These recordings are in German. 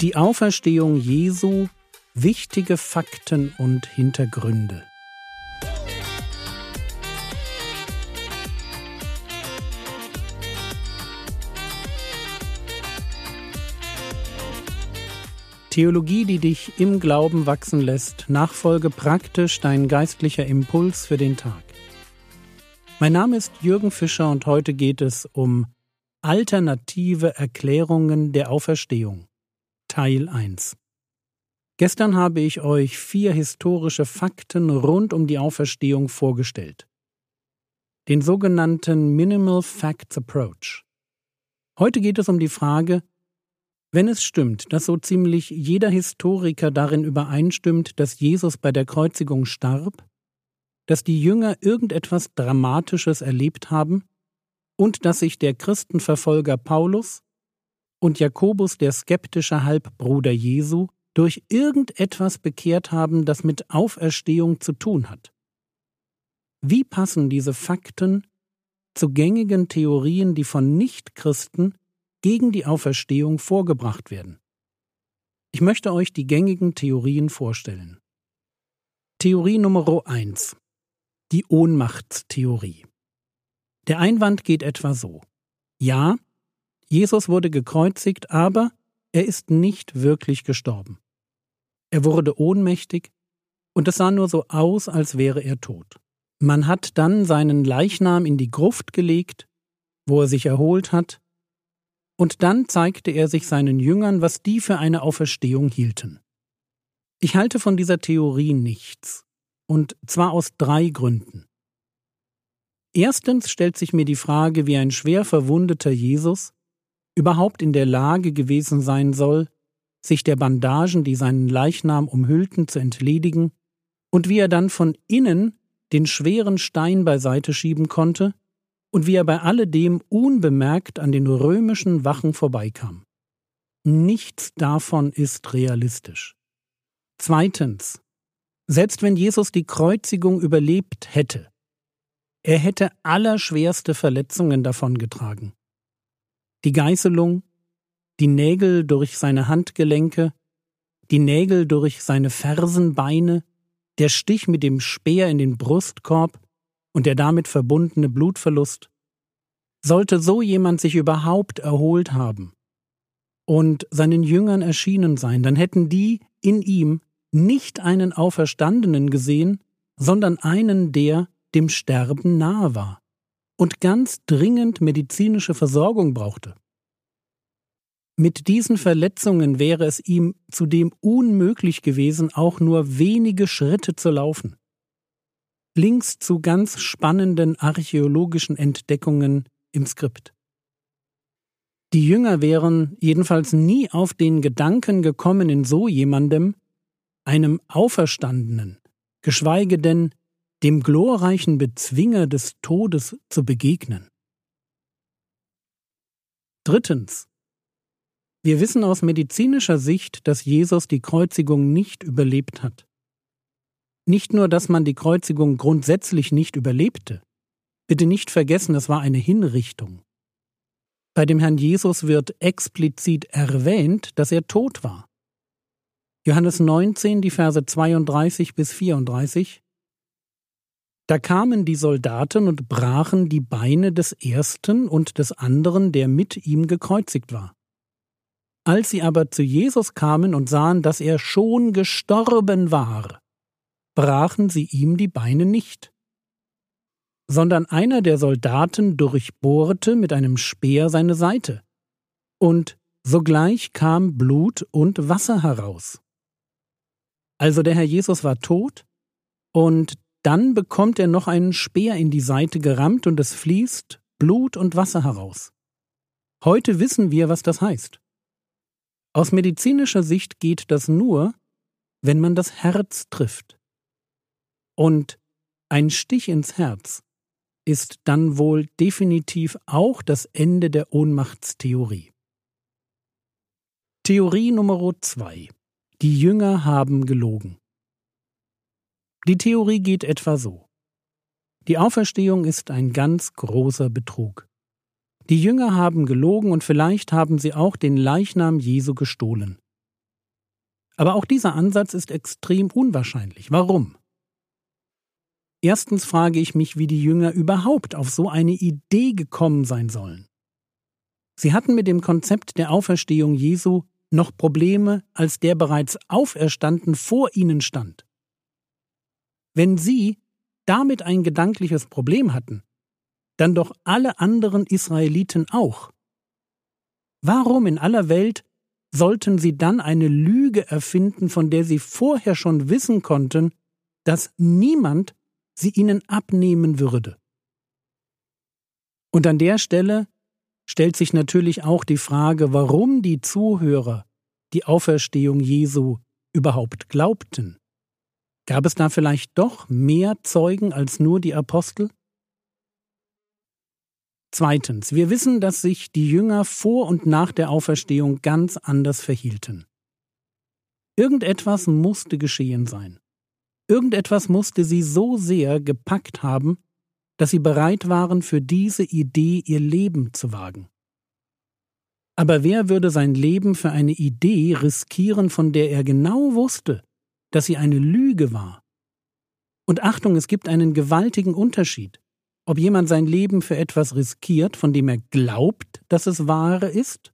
Die Auferstehung Jesu, wichtige Fakten und Hintergründe. Theologie, die dich im Glauben wachsen lässt, nachfolge praktisch dein geistlicher Impuls für den Tag. Mein Name ist Jürgen Fischer und heute geht es um alternative Erklärungen der Auferstehung. Teil 1. Gestern habe ich euch vier historische Fakten rund um die Auferstehung vorgestellt. Den sogenannten Minimal Facts Approach. Heute geht es um die Frage, wenn es stimmt, dass so ziemlich jeder Historiker darin übereinstimmt, dass Jesus bei der Kreuzigung starb, dass die Jünger irgendetwas Dramatisches erlebt haben und dass sich der Christenverfolger Paulus und Jakobus, der skeptische Halbbruder Jesu, durch irgendetwas bekehrt haben, das mit Auferstehung zu tun hat. Wie passen diese Fakten zu gängigen Theorien, die von Nichtchristen gegen die Auferstehung vorgebracht werden? Ich möchte euch die gängigen Theorien vorstellen. Theorie Nummer 1 die Ohnmachtstheorie. Der Einwand geht etwa so. Ja, Jesus wurde gekreuzigt, aber er ist nicht wirklich gestorben. Er wurde ohnmächtig und es sah nur so aus, als wäre er tot. Man hat dann seinen Leichnam in die Gruft gelegt, wo er sich erholt hat, und dann zeigte er sich seinen Jüngern, was die für eine Auferstehung hielten. Ich halte von dieser Theorie nichts und zwar aus drei Gründen. Erstens stellt sich mir die Frage, wie ein schwer verwundeter Jesus überhaupt in der Lage gewesen sein soll, sich der Bandagen, die seinen Leichnam umhüllten, zu entledigen, und wie er dann von innen den schweren Stein beiseite schieben konnte und wie er bei alledem unbemerkt an den römischen Wachen vorbeikam. Nichts davon ist realistisch. Zweitens, selbst wenn Jesus die Kreuzigung überlebt hätte, er hätte allerschwerste Verletzungen davongetragen. Die Geißelung, die Nägel durch seine Handgelenke, die Nägel durch seine Fersenbeine, der Stich mit dem Speer in den Brustkorb und der damit verbundene Blutverlust. Sollte so jemand sich überhaupt erholt haben und seinen Jüngern erschienen sein, dann hätten die in ihm nicht einen Auferstandenen gesehen, sondern einen, der dem Sterben nahe war und ganz dringend medizinische Versorgung brauchte. Mit diesen Verletzungen wäre es ihm zudem unmöglich gewesen, auch nur wenige Schritte zu laufen. Links zu ganz spannenden archäologischen Entdeckungen im Skript. Die Jünger wären jedenfalls nie auf den Gedanken gekommen, in so jemandem einem Auferstandenen, geschweige denn dem glorreichen Bezwinger des Todes zu begegnen. Drittens. Wir wissen aus medizinischer Sicht, dass Jesus die Kreuzigung nicht überlebt hat. Nicht nur, dass man die Kreuzigung grundsätzlich nicht überlebte. Bitte nicht vergessen, es war eine Hinrichtung. Bei dem Herrn Jesus wird explizit erwähnt, dass er tot war. Johannes 19, die Verse 32 bis 34. Da kamen die Soldaten und brachen die Beine des ersten und des anderen, der mit ihm gekreuzigt war. Als sie aber zu Jesus kamen und sahen, dass er schon gestorben war, brachen sie ihm die Beine nicht, sondern einer der Soldaten durchbohrte mit einem Speer seine Seite, und sogleich kam Blut und Wasser heraus. Also der Herr Jesus war tot und dann bekommt er noch einen Speer in die Seite gerammt und es fließt Blut und Wasser heraus. Heute wissen wir, was das heißt. Aus medizinischer Sicht geht das nur, wenn man das Herz trifft. Und ein Stich ins Herz ist dann wohl definitiv auch das Ende der Ohnmachtstheorie. Theorie Nummer zwei die Jünger haben gelogen. Die Theorie geht etwa so. Die Auferstehung ist ein ganz großer Betrug. Die Jünger haben gelogen und vielleicht haben sie auch den Leichnam Jesu gestohlen. Aber auch dieser Ansatz ist extrem unwahrscheinlich. Warum? Erstens frage ich mich, wie die Jünger überhaupt auf so eine Idee gekommen sein sollen. Sie hatten mit dem Konzept der Auferstehung Jesu noch Probleme, als der bereits auferstanden vor ihnen stand. Wenn sie damit ein gedankliches Problem hatten, dann doch alle anderen Israeliten auch. Warum in aller Welt sollten sie dann eine Lüge erfinden, von der sie vorher schon wissen konnten, dass niemand sie ihnen abnehmen würde? Und an der Stelle stellt sich natürlich auch die Frage, warum die Zuhörer die Auferstehung Jesu überhaupt glaubten. Gab es da vielleicht doch mehr Zeugen als nur die Apostel? Zweitens, wir wissen, dass sich die Jünger vor und nach der Auferstehung ganz anders verhielten. Irgendetwas musste geschehen sein. Irgendetwas musste sie so sehr gepackt haben, dass sie bereit waren, für diese Idee ihr Leben zu wagen. Aber wer würde sein Leben für eine Idee riskieren, von der er genau wusste, dass sie eine Lüge war. Und Achtung, es gibt einen gewaltigen Unterschied, ob jemand sein Leben für etwas riskiert, von dem er glaubt, dass es wahre ist,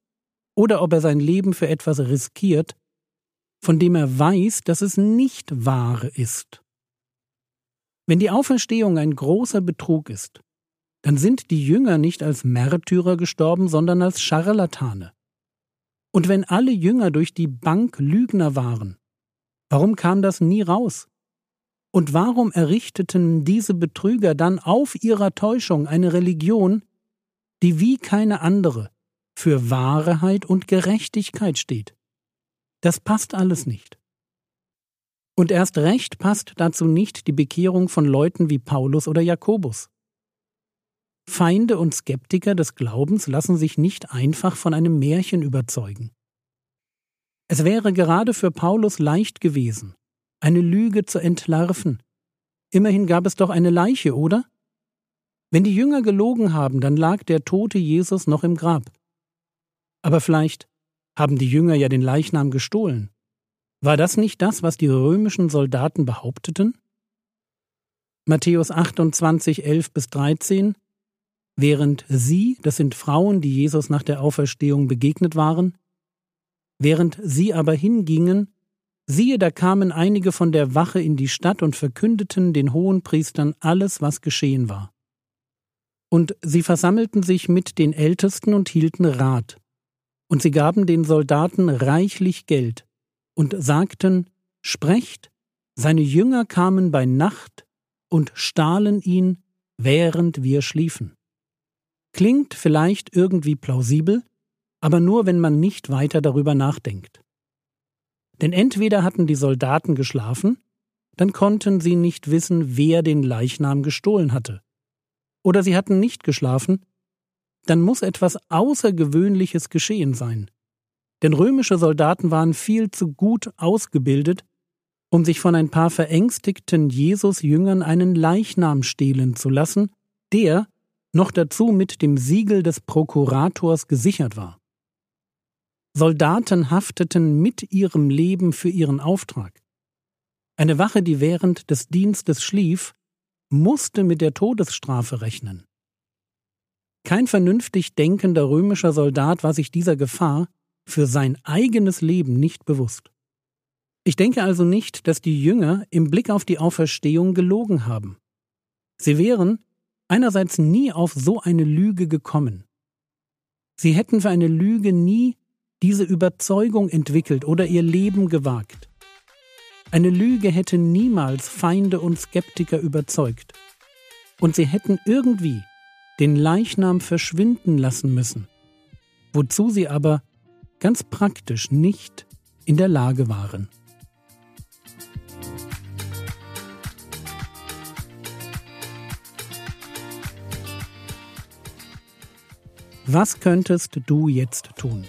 oder ob er sein Leben für etwas riskiert, von dem er weiß, dass es nicht wahre ist. Wenn die Auferstehung ein großer Betrug ist, dann sind die Jünger nicht als Märtyrer gestorben, sondern als Scharlatane. Und wenn alle Jünger durch die Bank Lügner waren, Warum kam das nie raus? Und warum errichteten diese Betrüger dann auf ihrer Täuschung eine Religion, die wie keine andere für Wahrheit und Gerechtigkeit steht? Das passt alles nicht. Und erst recht passt dazu nicht die Bekehrung von Leuten wie Paulus oder Jakobus. Feinde und Skeptiker des Glaubens lassen sich nicht einfach von einem Märchen überzeugen. Es wäre gerade für Paulus leicht gewesen, eine Lüge zu entlarven. Immerhin gab es doch eine Leiche, oder? Wenn die Jünger gelogen haben, dann lag der tote Jesus noch im Grab. Aber vielleicht haben die Jünger ja den Leichnam gestohlen. War das nicht das, was die römischen Soldaten behaupteten? Matthäus 28, 11 bis 13 Während sie, das sind Frauen, die Jesus nach der Auferstehung begegnet waren, Während sie aber hingingen, siehe, da kamen einige von der Wache in die Stadt und verkündeten den Hohenpriestern alles, was geschehen war. Und sie versammelten sich mit den Ältesten und hielten Rat. Und sie gaben den Soldaten reichlich Geld und sagten, Sprecht, seine Jünger kamen bei Nacht und stahlen ihn, während wir schliefen. Klingt vielleicht irgendwie plausibel, aber nur wenn man nicht weiter darüber nachdenkt. Denn entweder hatten die Soldaten geschlafen, dann konnten sie nicht wissen, wer den Leichnam gestohlen hatte. Oder sie hatten nicht geschlafen, dann muss etwas Außergewöhnliches geschehen sein. Denn römische Soldaten waren viel zu gut ausgebildet, um sich von ein paar verängstigten Jesus-Jüngern einen Leichnam stehlen zu lassen, der noch dazu mit dem Siegel des Prokurators gesichert war. Soldaten hafteten mit ihrem Leben für ihren Auftrag. Eine Wache, die während des Dienstes schlief, musste mit der Todesstrafe rechnen. Kein vernünftig denkender römischer Soldat war sich dieser Gefahr für sein eigenes Leben nicht bewusst. Ich denke also nicht, dass die Jünger im Blick auf die Auferstehung gelogen haben. Sie wären einerseits nie auf so eine Lüge gekommen. Sie hätten für eine Lüge nie diese Überzeugung entwickelt oder ihr Leben gewagt. Eine Lüge hätte niemals Feinde und Skeptiker überzeugt. Und sie hätten irgendwie den Leichnam verschwinden lassen müssen, wozu sie aber ganz praktisch nicht in der Lage waren. Was könntest du jetzt tun?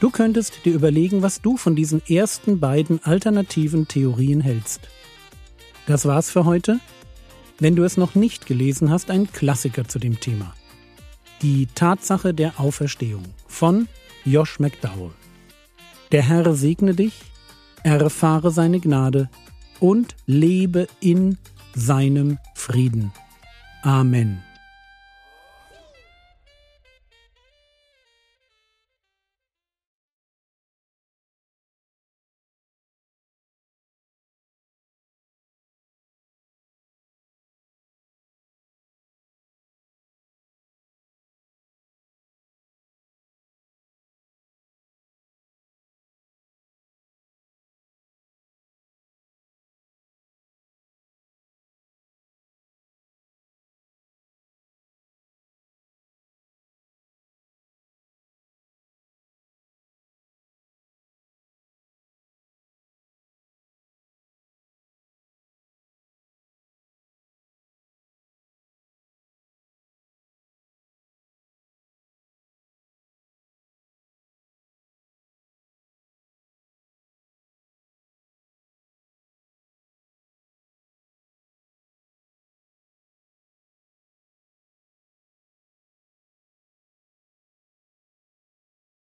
Du könntest dir überlegen, was du von diesen ersten beiden alternativen Theorien hältst. Das war's für heute. Wenn du es noch nicht gelesen hast, ein Klassiker zu dem Thema. Die Tatsache der Auferstehung von Josh McDowell. Der Herr segne dich, erfahre seine Gnade und lebe in seinem Frieden. Amen.